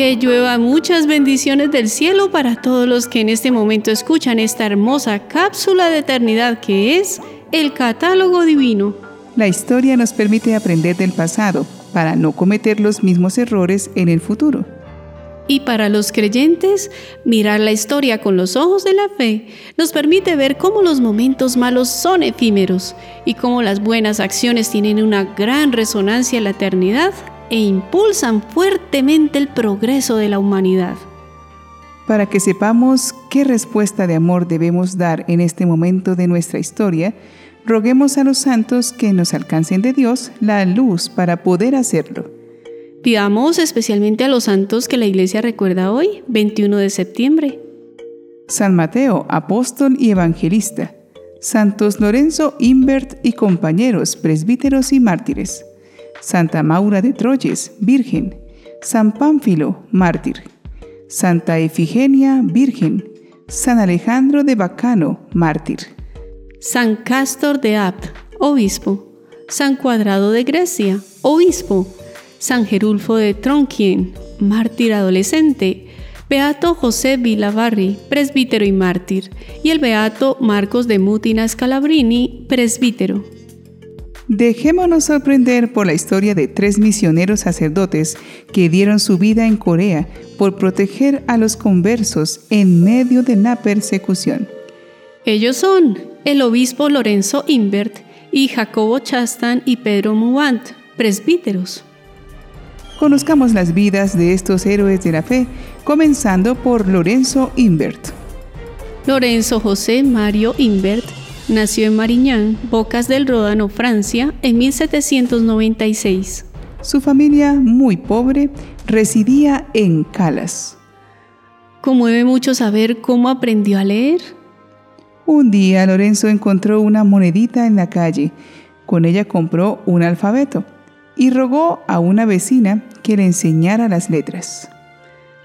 Que llueva muchas bendiciones del cielo para todos los que en este momento escuchan esta hermosa cápsula de eternidad que es el catálogo divino. La historia nos permite aprender del pasado para no cometer los mismos errores en el futuro. Y para los creyentes, mirar la historia con los ojos de la fe nos permite ver cómo los momentos malos son efímeros y cómo las buenas acciones tienen una gran resonancia en la eternidad e impulsan fuertemente el progreso de la humanidad. Para que sepamos qué respuesta de amor debemos dar en este momento de nuestra historia, roguemos a los santos que nos alcancen de Dios la luz para poder hacerlo. Pidamos especialmente a los santos que la iglesia recuerda hoy, 21 de septiembre. San Mateo, apóstol y evangelista. Santos Lorenzo Imbert y compañeros, presbíteros y mártires. Santa Maura de Troyes, Virgen. San Pánfilo, mártir. Santa Efigenia, Virgen. San Alejandro de Bacano, mártir. San Castor de Abt, obispo. San Cuadrado de Grecia, obispo. San Gerulfo de Tronquien, mártir adolescente, Beato José Vilavarri, presbítero y mártir, y el Beato Marcos de Mutina Scalabrini, presbítero. Dejémonos sorprender por la historia de tres misioneros sacerdotes que dieron su vida en Corea por proteger a los conversos en medio de la persecución. Ellos son el obispo Lorenzo Imbert y Jacobo Chastan y Pedro Muant, presbíteros. Conozcamos las vidas de estos héroes de la fe, comenzando por Lorenzo Imbert. Lorenzo José Mario Imbert nació en Mariñán, Bocas del Ródano, Francia, en 1796. Su familia, muy pobre, residía en Calas. Conmueve mucho saber cómo aprendió a leer. Un día Lorenzo encontró una monedita en la calle. Con ella compró un alfabeto y rogó a una vecina que le enseñara las letras.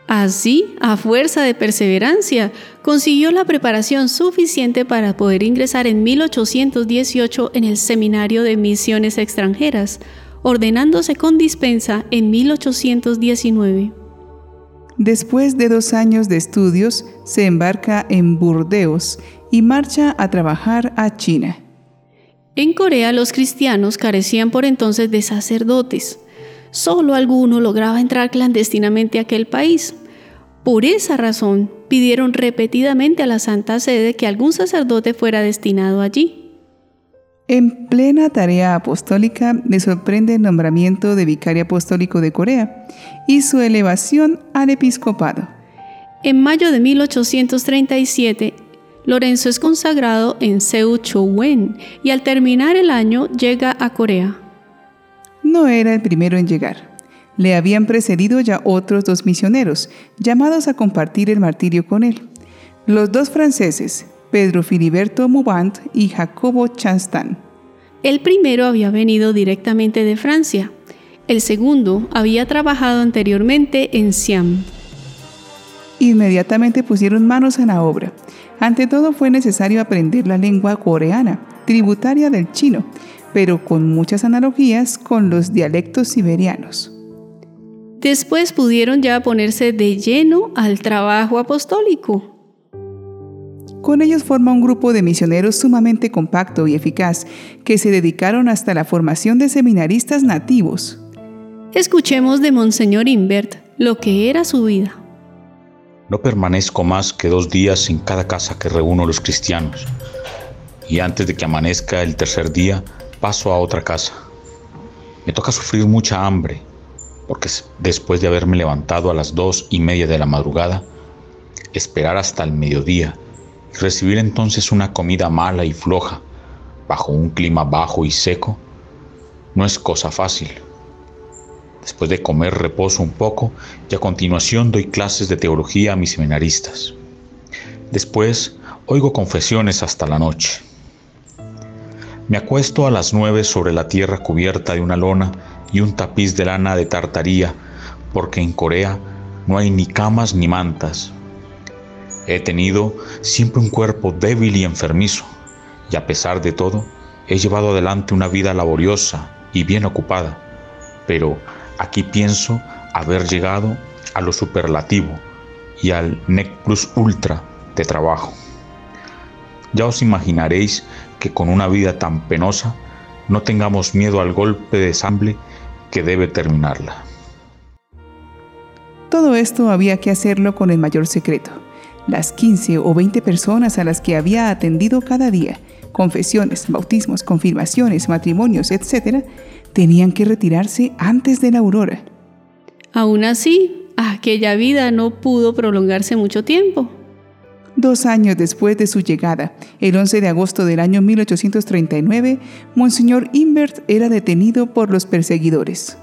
Así, a fuerza de perseverancia, consiguió la preparación suficiente para poder ingresar en 1818 en el Seminario de Misiones Extranjeras, ordenándose con dispensa en 1819. Después de dos años de estudios, se embarca en Burdeos y marcha a trabajar a China. En Corea los cristianos carecían por entonces de sacerdotes. Solo alguno lograba entrar clandestinamente a aquel país. Por esa razón, pidieron repetidamente a la Santa Sede que algún sacerdote fuera destinado allí. En plena tarea apostólica le sorprende el nombramiento de vicario apostólico de Corea y su elevación al episcopado. En mayo de 1837, Lorenzo es consagrado en Seo-Chowen y al terminar el año llega a Corea. No era el primero en llegar. Le habían precedido ya otros dos misioneros, llamados a compartir el martirio con él. Los dos franceses, Pedro Filiberto Moubant y Jacobo Chanstan. El primero había venido directamente de Francia. El segundo había trabajado anteriormente en Siam. Inmediatamente pusieron manos a la obra. Ante todo fue necesario aprender la lengua coreana, tributaria del chino, pero con muchas analogías con los dialectos siberianos. Después pudieron ya ponerse de lleno al trabajo apostólico. Con ellos forma un grupo de misioneros sumamente compacto y eficaz que se dedicaron hasta la formación de seminaristas nativos. Escuchemos de Monseñor Invert lo que era su vida. No permanezco más que dos días en cada casa que reúno los cristianos, y antes de que amanezca el tercer día paso a otra casa. Me toca sufrir mucha hambre, porque después de haberme levantado a las dos y media de la madrugada, esperar hasta el mediodía y recibir entonces una comida mala y floja, bajo un clima bajo y seco, no es cosa fácil. Después de comer reposo un poco y a continuación doy clases de teología a mis seminaristas. Después oigo confesiones hasta la noche. Me acuesto a las nueve sobre la tierra cubierta de una lona y un tapiz de lana de tartaría, porque en Corea no hay ni camas ni mantas. He tenido siempre un cuerpo débil y enfermizo, y a pesar de todo, he llevado adelante una vida laboriosa y bien ocupada, pero Aquí pienso haber llegado a lo superlativo y al nec plus ultra de trabajo. Ya os imaginaréis que con una vida tan penosa no tengamos miedo al golpe de sangre que debe terminarla. Todo esto había que hacerlo con el mayor secreto. Las 15 o 20 personas a las que había atendido cada día, confesiones, bautismos, confirmaciones, matrimonios, etc., tenían que retirarse antes de la aurora. Aún así, aquella vida no pudo prolongarse mucho tiempo. Dos años después de su llegada, el 11 de agosto del año 1839, Monseñor Imbert era detenido por los perseguidores.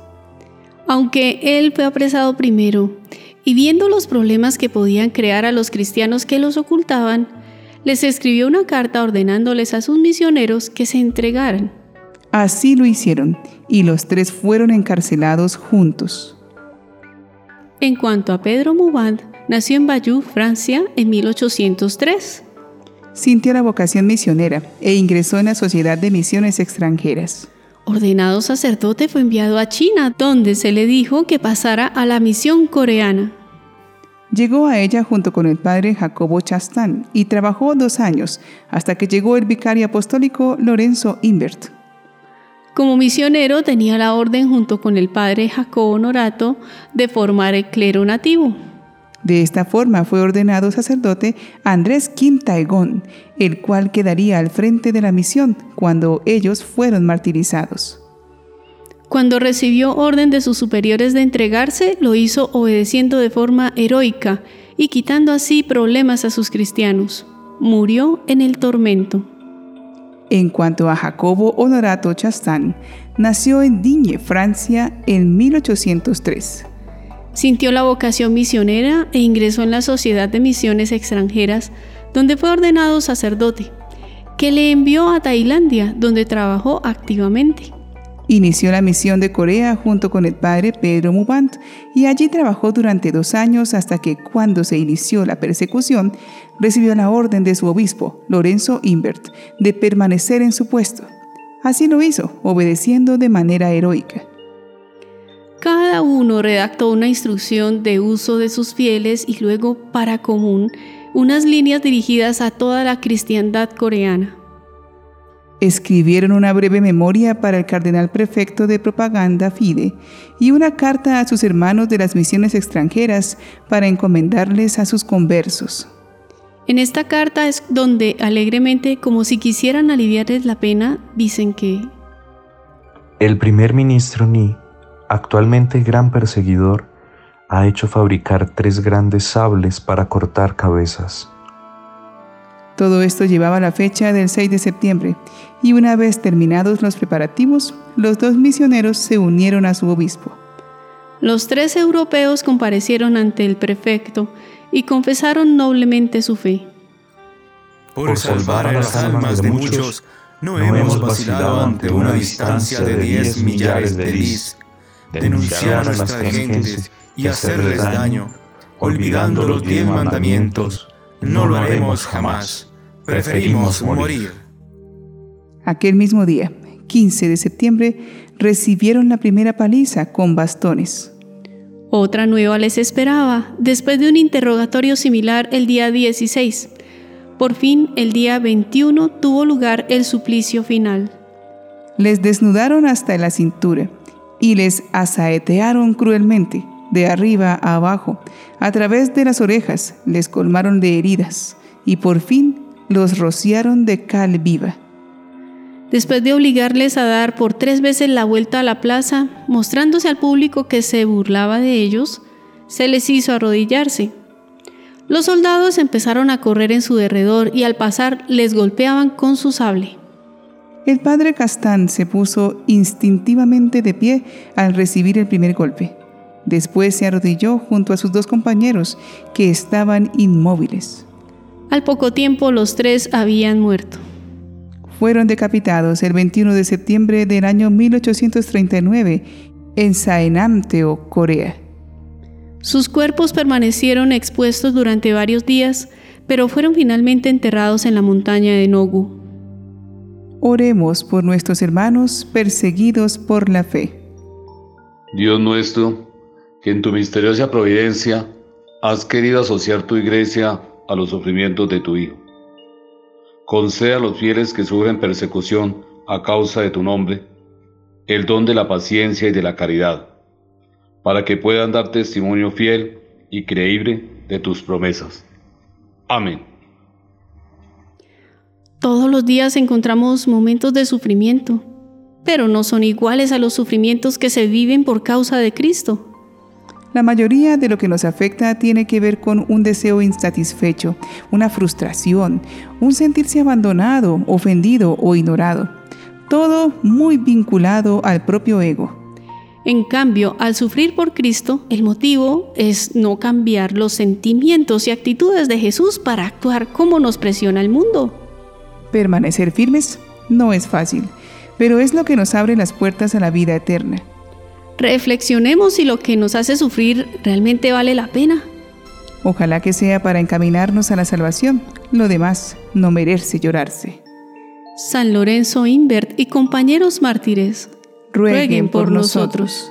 Aunque él fue apresado primero, y viendo los problemas que podían crear a los cristianos que los ocultaban, les escribió una carta ordenándoles a sus misioneros que se entregaran. Así lo hicieron, y los tres fueron encarcelados juntos. En cuanto a Pedro Mouband, nació en Bayeux, Francia, en 1803. Sintió la vocación misionera e ingresó en la Sociedad de Misiones Extranjeras. Ordenado sacerdote fue enviado a China, donde se le dijo que pasara a la misión coreana. Llegó a ella junto con el padre Jacobo Chastán y trabajó dos años hasta que llegó el vicario apostólico Lorenzo Imbert. Como misionero tenía la orden junto con el padre Jacobo Norato de formar el clero nativo. De esta forma fue ordenado sacerdote Andrés Kim Taegón, el cual quedaría al frente de la misión cuando ellos fueron martirizados. Cuando recibió orden de sus superiores de entregarse, lo hizo obedeciendo de forma heroica y quitando así problemas a sus cristianos. Murió en el tormento. En cuanto a Jacobo Honorato Chastán, nació en Digne, Francia, en 1803. Sintió la vocación misionera e ingresó en la Sociedad de Misiones Extranjeras, donde fue ordenado sacerdote, que le envió a Tailandia, donde trabajó activamente. Inició la misión de Corea junto con el padre Pedro Mubant y allí trabajó durante dos años hasta que cuando se inició la persecución recibió la orden de su obispo, Lorenzo Imbert, de permanecer en su puesto. Así lo hizo, obedeciendo de manera heroica. Cada uno redactó una instrucción de uso de sus fieles y luego, para común, unas líneas dirigidas a toda la cristiandad coreana. Escribieron una breve memoria para el cardenal prefecto de propaganda FIDE y una carta a sus hermanos de las misiones extranjeras para encomendarles a sus conversos. En esta carta es donde alegremente, como si quisieran aliviarles la pena, dicen que el primer ministro Ni actualmente gran perseguidor, ha hecho fabricar tres grandes sables para cortar cabezas. Todo esto llevaba la fecha del 6 de septiembre, y una vez terminados los preparativos, los dos misioneros se unieron a su obispo. Los tres europeos comparecieron ante el prefecto y confesaron noblemente su fe. Por salvar a las almas de muchos, no hemos vacilado ante una distancia de diez millares de lis denunciar a nuestras gentes y hacerles daño, olvidando los diez mandamientos, no lo haremos jamás. Preferimos morir. Aquel mismo día, 15 de septiembre, recibieron la primera paliza con bastones. Otra nueva les esperaba, después de un interrogatorio similar el día 16. Por fin, el día 21 tuvo lugar el suplicio final. Les desnudaron hasta la cintura y les asaetearon cruelmente, de arriba a abajo, a través de las orejas, les colmaron de heridas, y por fin los rociaron de cal viva. Después de obligarles a dar por tres veces la vuelta a la plaza, mostrándose al público que se burlaba de ellos, se les hizo arrodillarse. Los soldados empezaron a correr en su derredor y al pasar les golpeaban con su sable. El padre Castán se puso instintivamente de pie al recibir el primer golpe. Después se arrodilló junto a sus dos compañeros, que estaban inmóviles. Al poco tiempo los tres habían muerto. Fueron decapitados el 21 de septiembre del año 1839 en Saenamteo, Corea. Sus cuerpos permanecieron expuestos durante varios días, pero fueron finalmente enterrados en la montaña de Nogu. Oremos por nuestros hermanos perseguidos por la fe. Dios nuestro, que en tu misteriosa providencia has querido asociar tu iglesia a los sufrimientos de tu Hijo. Concede a los fieles que sufren persecución a causa de tu nombre el don de la paciencia y de la caridad, para que puedan dar testimonio fiel y creíble de tus promesas. Amén. Todos los días encontramos momentos de sufrimiento, pero no son iguales a los sufrimientos que se viven por causa de Cristo. La mayoría de lo que nos afecta tiene que ver con un deseo insatisfecho, una frustración, un sentirse abandonado, ofendido o ignorado. Todo muy vinculado al propio ego. En cambio, al sufrir por Cristo, el motivo es no cambiar los sentimientos y actitudes de Jesús para actuar como nos presiona el mundo. Permanecer firmes no es fácil, pero es lo que nos abre las puertas a la vida eterna. Reflexionemos si lo que nos hace sufrir realmente vale la pena. Ojalá que sea para encaminarnos a la salvación. Lo demás no merece llorarse. San Lorenzo Invert y compañeros mártires, rueguen por nosotros.